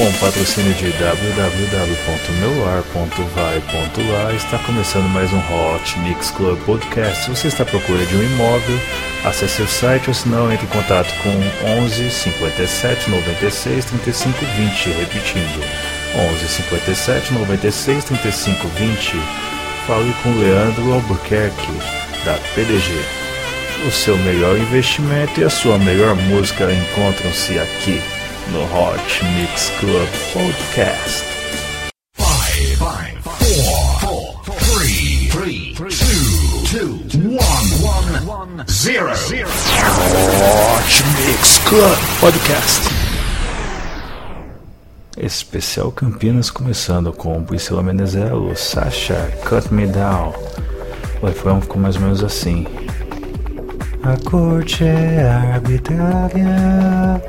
Com patrocínio de www.meular.vai.lá está começando mais um Hot Mix Club Podcast. Se você está à procura de um imóvel, acesse o site ou se não, entre em contato com 11 57 96 35 20, repetindo 11 57 96 35 20. Fale com Leandro Albuquerque, da PDG. O seu melhor investimento e a sua melhor música encontram-se aqui no Hot Mix Club Podcast. Five, five, four, four, three, three, two, two, one, one, zero. Hot Mix Club Podcast. Especial Campinas começando com Priscila Menezelo, Sasha, Cut Me Down. O refrão ficou mais ou menos assim. A corte é arbitrária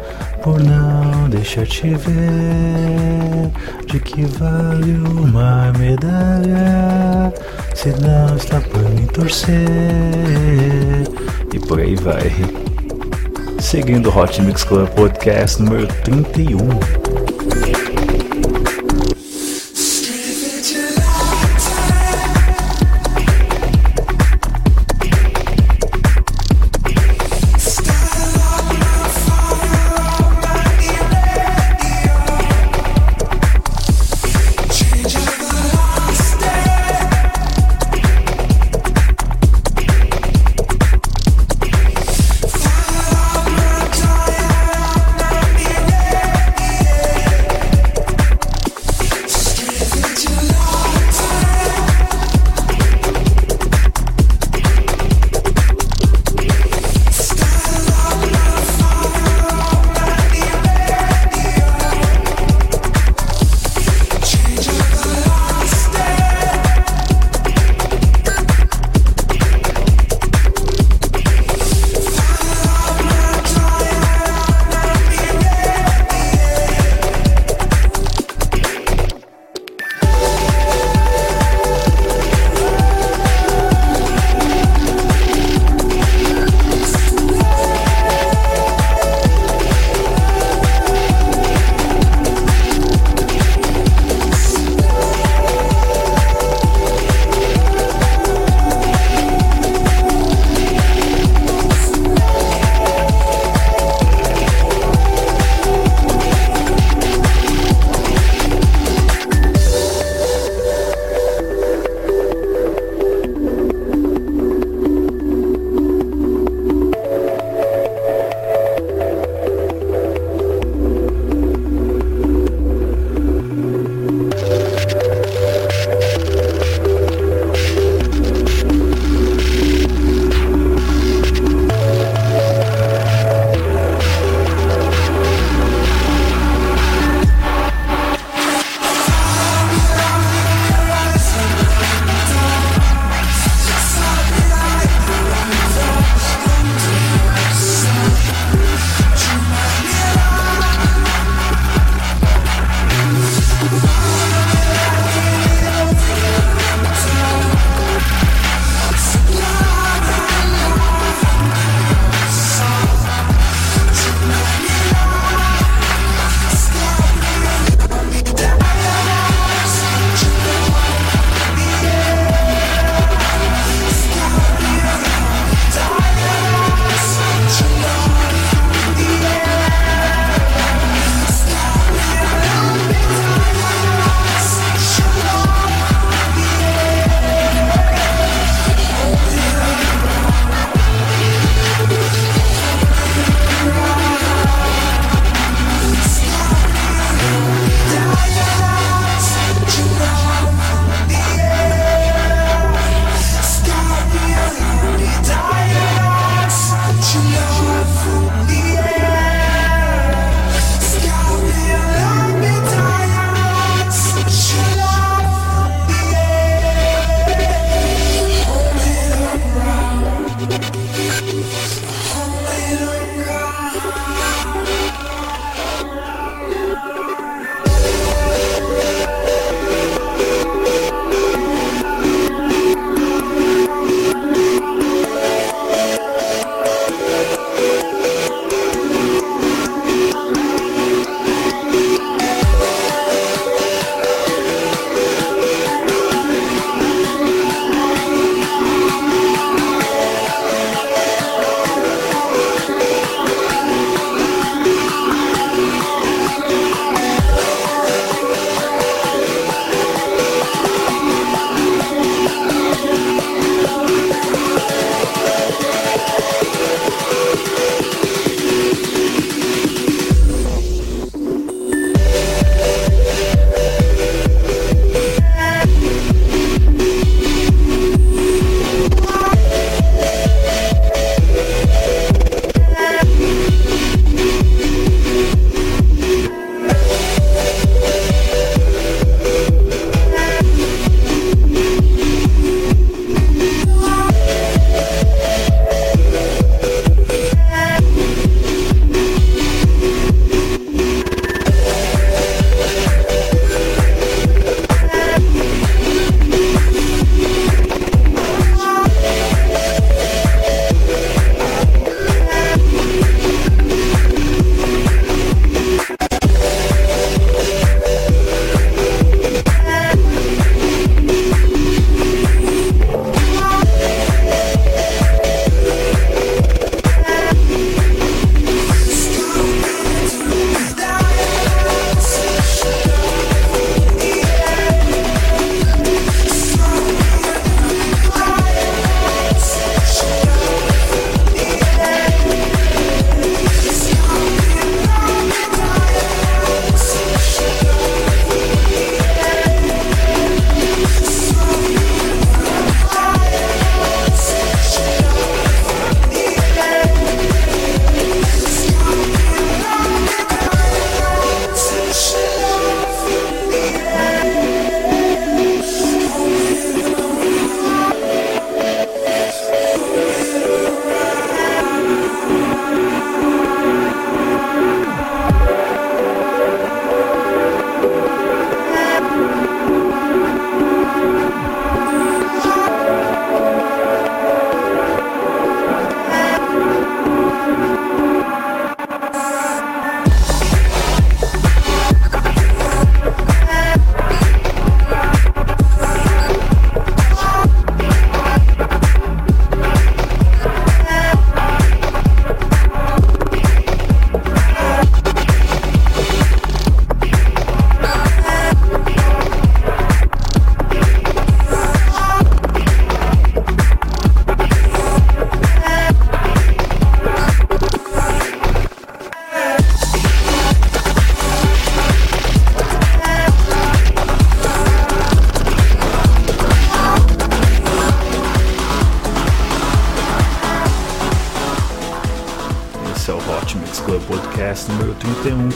por não deixar te ver. De que vale uma medalha se não está por me torcer? E por aí vai. Seguindo o Hot Mix Club Podcast número 31.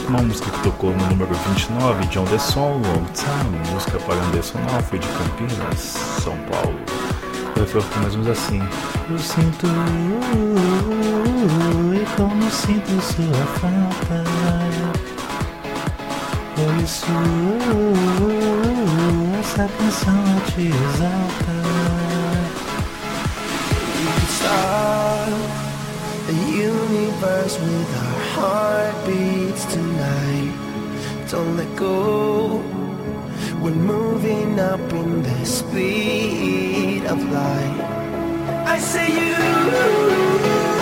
Uma música que tocou no número 29, John The Song, Long Time, música para Anderson Alfred de Campinas, São Paulo. O refrão mais ou menos assim. Eu sinto e como sinto sua falta. Por isso essa canção te exalta. universe with our heartbeats tonight. Don't let go. We're moving up in the speed of light. I say you.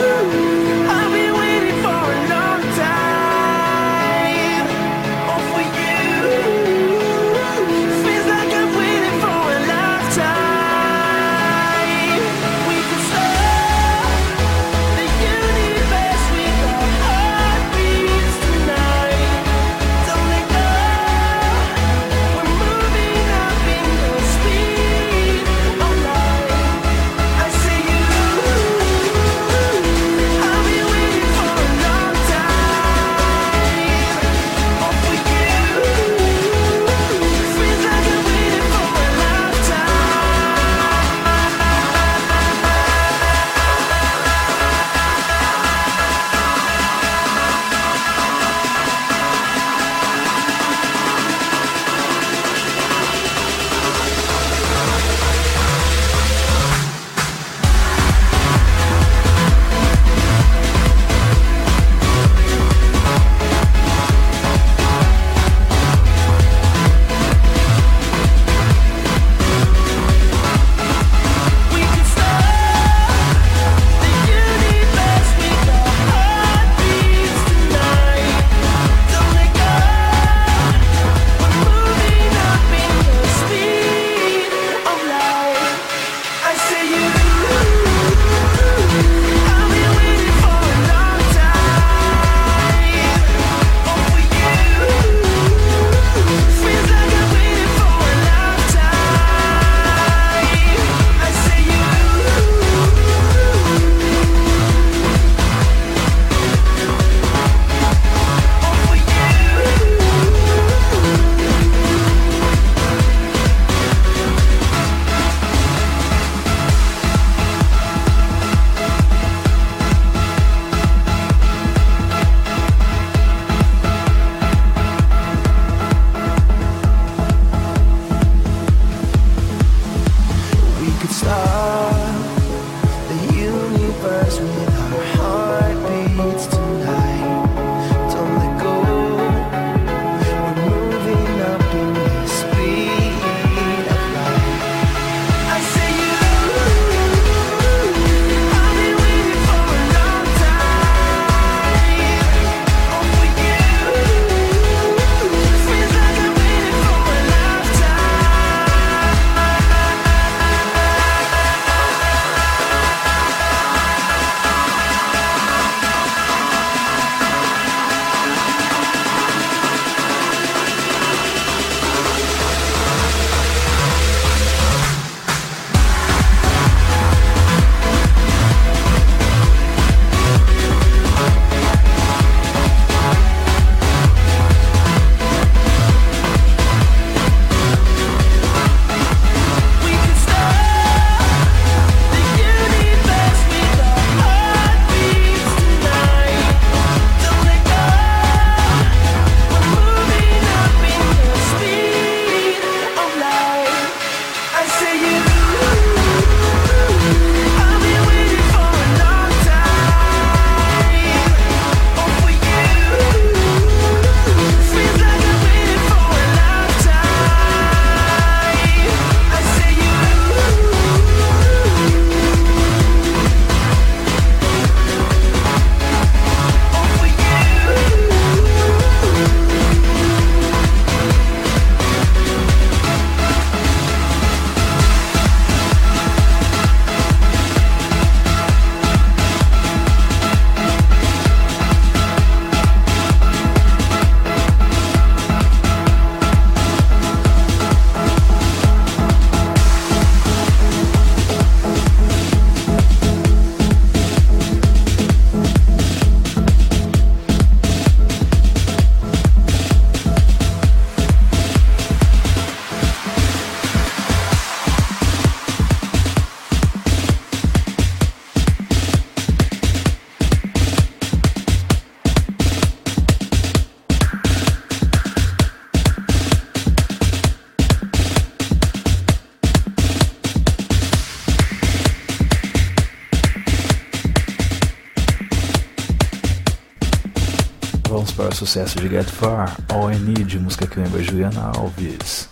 Sucesso de Get Far, All I Need, música que lembra Juliana Alves.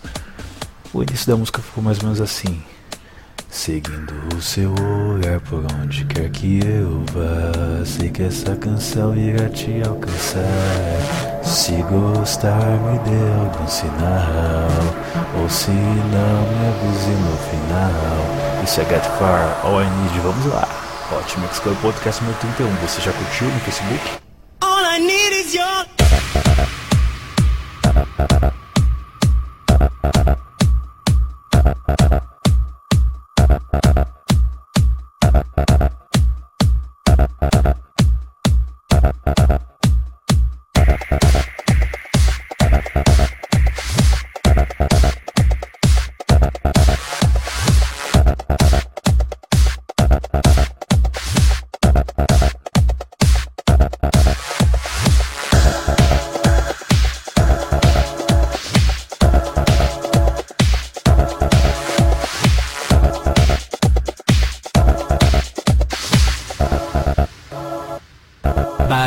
O início da música ficou mais ou menos assim. Seguindo o seu olhar por onde quer que eu vá, sei que essa canção irá te alcançar. Se gostar, me dê algum sinal, ou se não, me avise no final. Isso é Get Far, All I Need, vamos lá. Hot Mix Club Podcast número 31, você já curtiu no Facebook?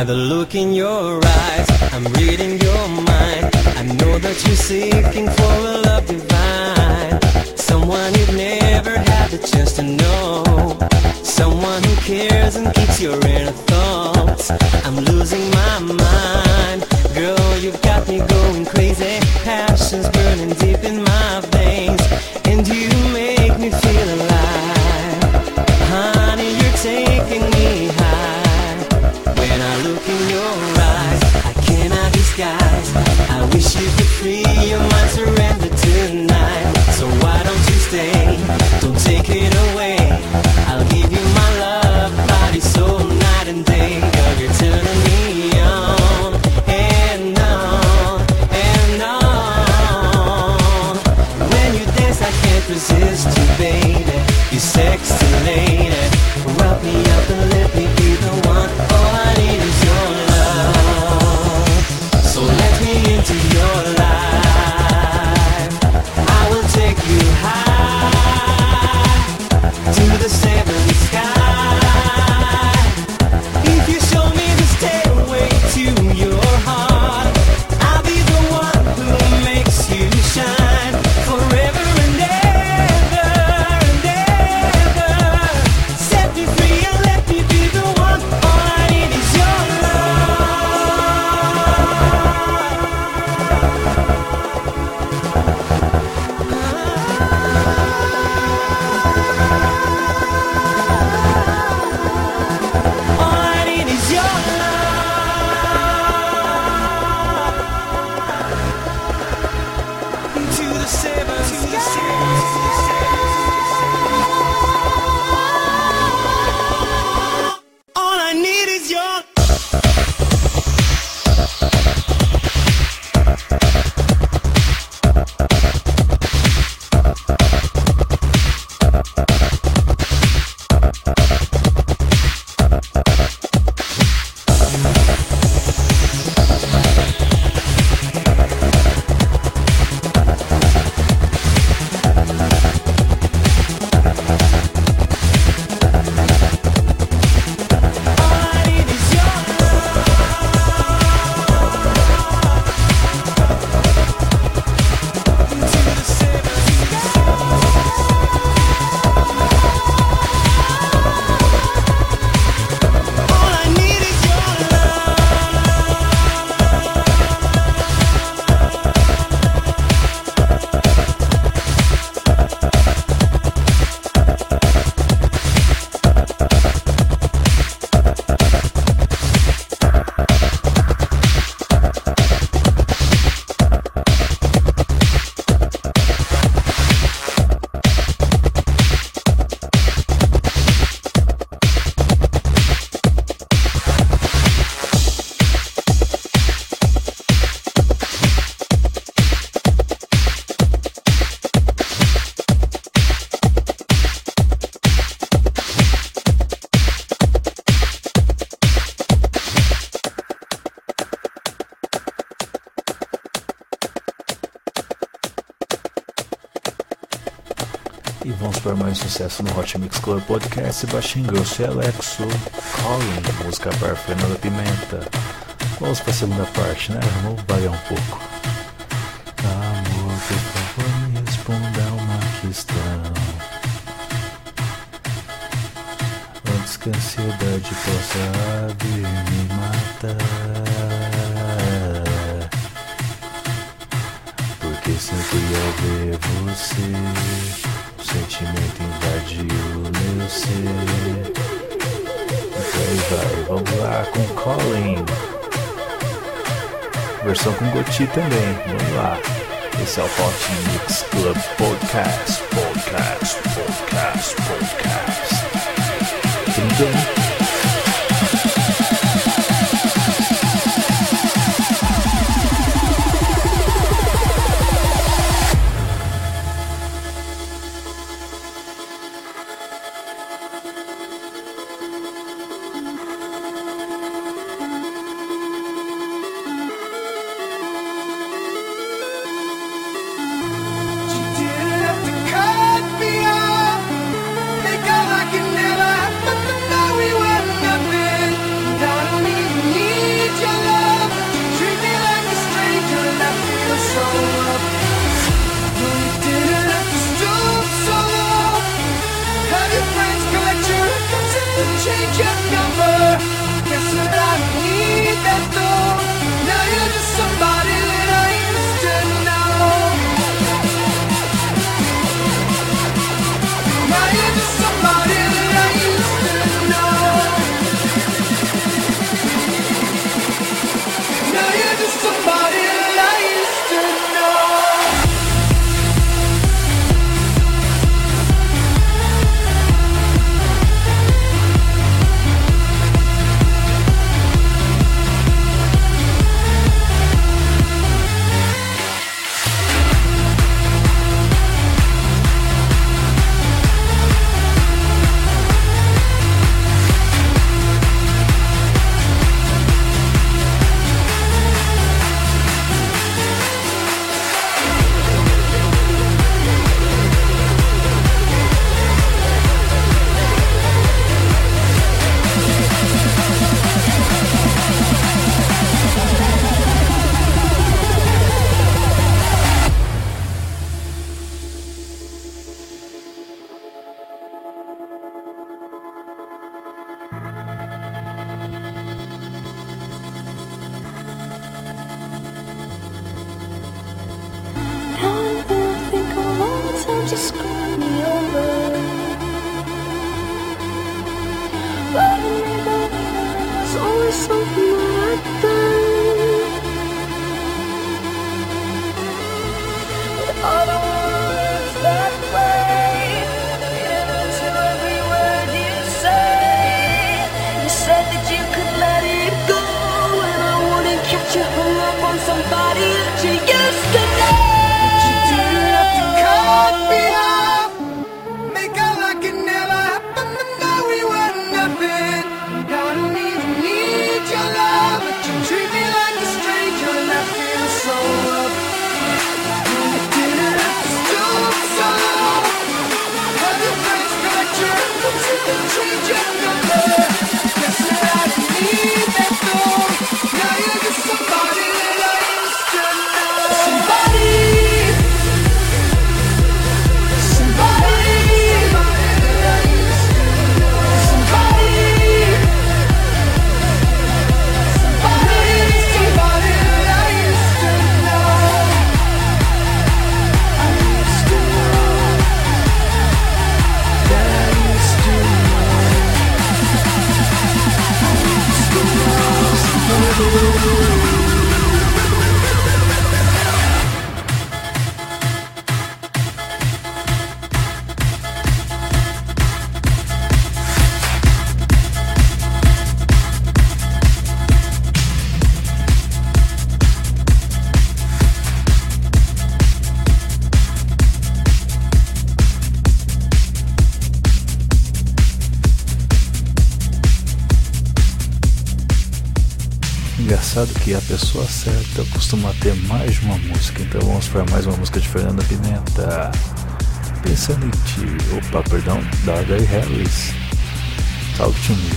The look in your eyes, I'm reading your mind. I know that you're seeking for a love divine. Someone you've never had the chance to know. Someone who cares and keeps your inner thoughts. I'm losing my mind. Girl, you've got me going crazy. Passion's burning deep in my veins. I'll sucesso no Hot Mix Club Podcast, Sebastian Grosso e Alexo, Calling, música para Fernanda Pimenta. Vamos para a segunda parte, né? Vamos variar um pouco. Amor, por favor, me responda uma questão. Antes que a ansiedade possa vir me matar. Porque sempre ao ver você, sentimento invadiu meu ser. Então vai, vamos lá com Colin. Versão com Goti também, vamos lá. Esse é o Hot Mix Club Podcast, Podcast, Podcast, Podcast. Tudo bem? to school. Pessoa certa costuma ter mais de uma música, então vamos para mais uma música de Fernanda Pimenta. Pensando em ti, opa, perdão, da Gary Harris. Talk to me.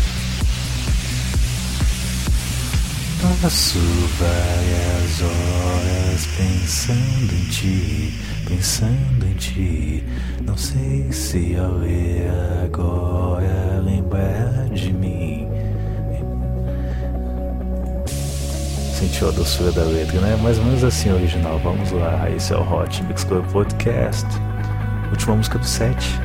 Passo várias horas pensando em ti, pensando em ti. Não sei se ao ler agora lembrar de mim. Sentiu a doçura da letra, né? Mais ou menos assim original. Vamos lá, esse é o Hot Mix Club Podcast. Última música do set.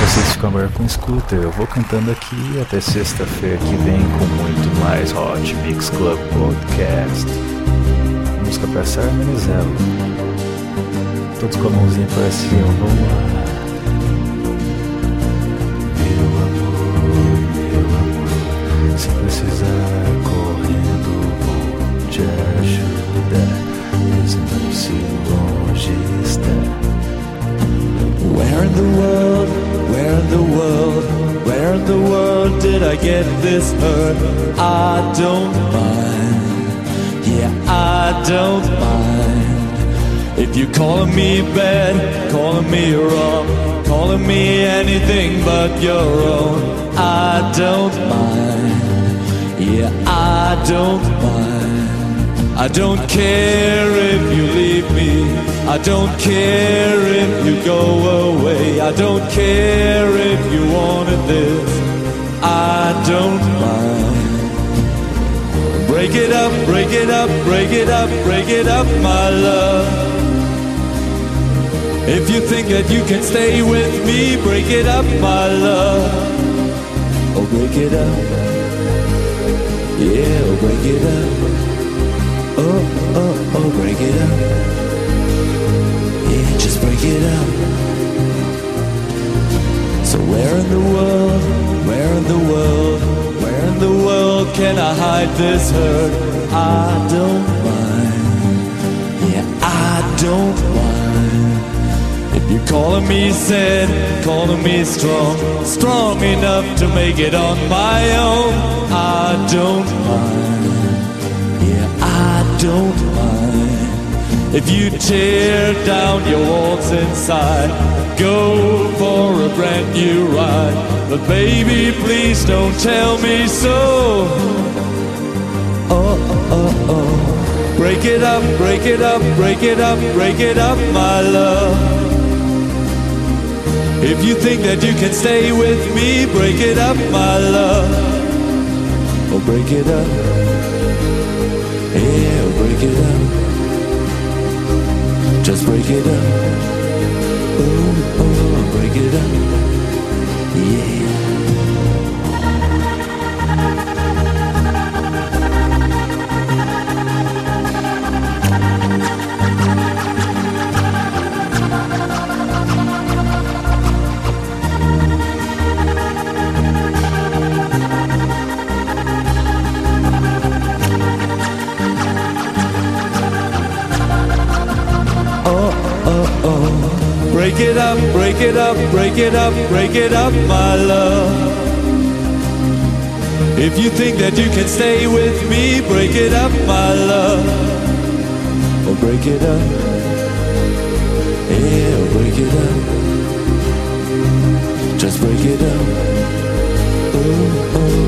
Vocês ficam agora com Scooter. Eu vou cantando aqui até sexta-feira que vem com muito mais Hot Mix Club Podcast. Música pra Menezelo. Todos com a mãozinha para cima, vamos lá. Meu amor, meu amor, se precisar te se longe está. Where in the world, where in the world, where in the world did I get this hurt? I don't mind, yeah, I don't mind. If you're calling me bad, calling me wrong, calling me anything but your own, I don't mind, yeah, I don't mind. I don't care if you leave me. I don't care if you go away. I don't care if you wanted this. I don't mind. Break it up, break it up, break it up, break it up, my love. If you think that you can stay with me, break it up, my love. Oh, break it up. Yeah, oh, break it up. Oh, oh, oh, break it up. Yeah, just break it up. So where in the world, where in the world, where in the world can I hide this hurt? I don't mind. Yeah, I don't mind. If you're calling me sad, calling me strong, strong enough to make it on my own, I don't mind. Don't mind. If you tear down your walls inside, go for a brand new ride. But baby, please don't tell me so. Oh, oh, oh, oh. Break it up, break it up, break it up, break it up, my love. If you think that you can stay with me, break it up, my love. Oh, break it up. Just break it up. Oh, oh, break it up. Break it up, break it up, break it up, my love. If you think that you can stay with me, break it up, my love. Oh, break it up. Yeah, oh, break it up. Just break it up. Oh, oh.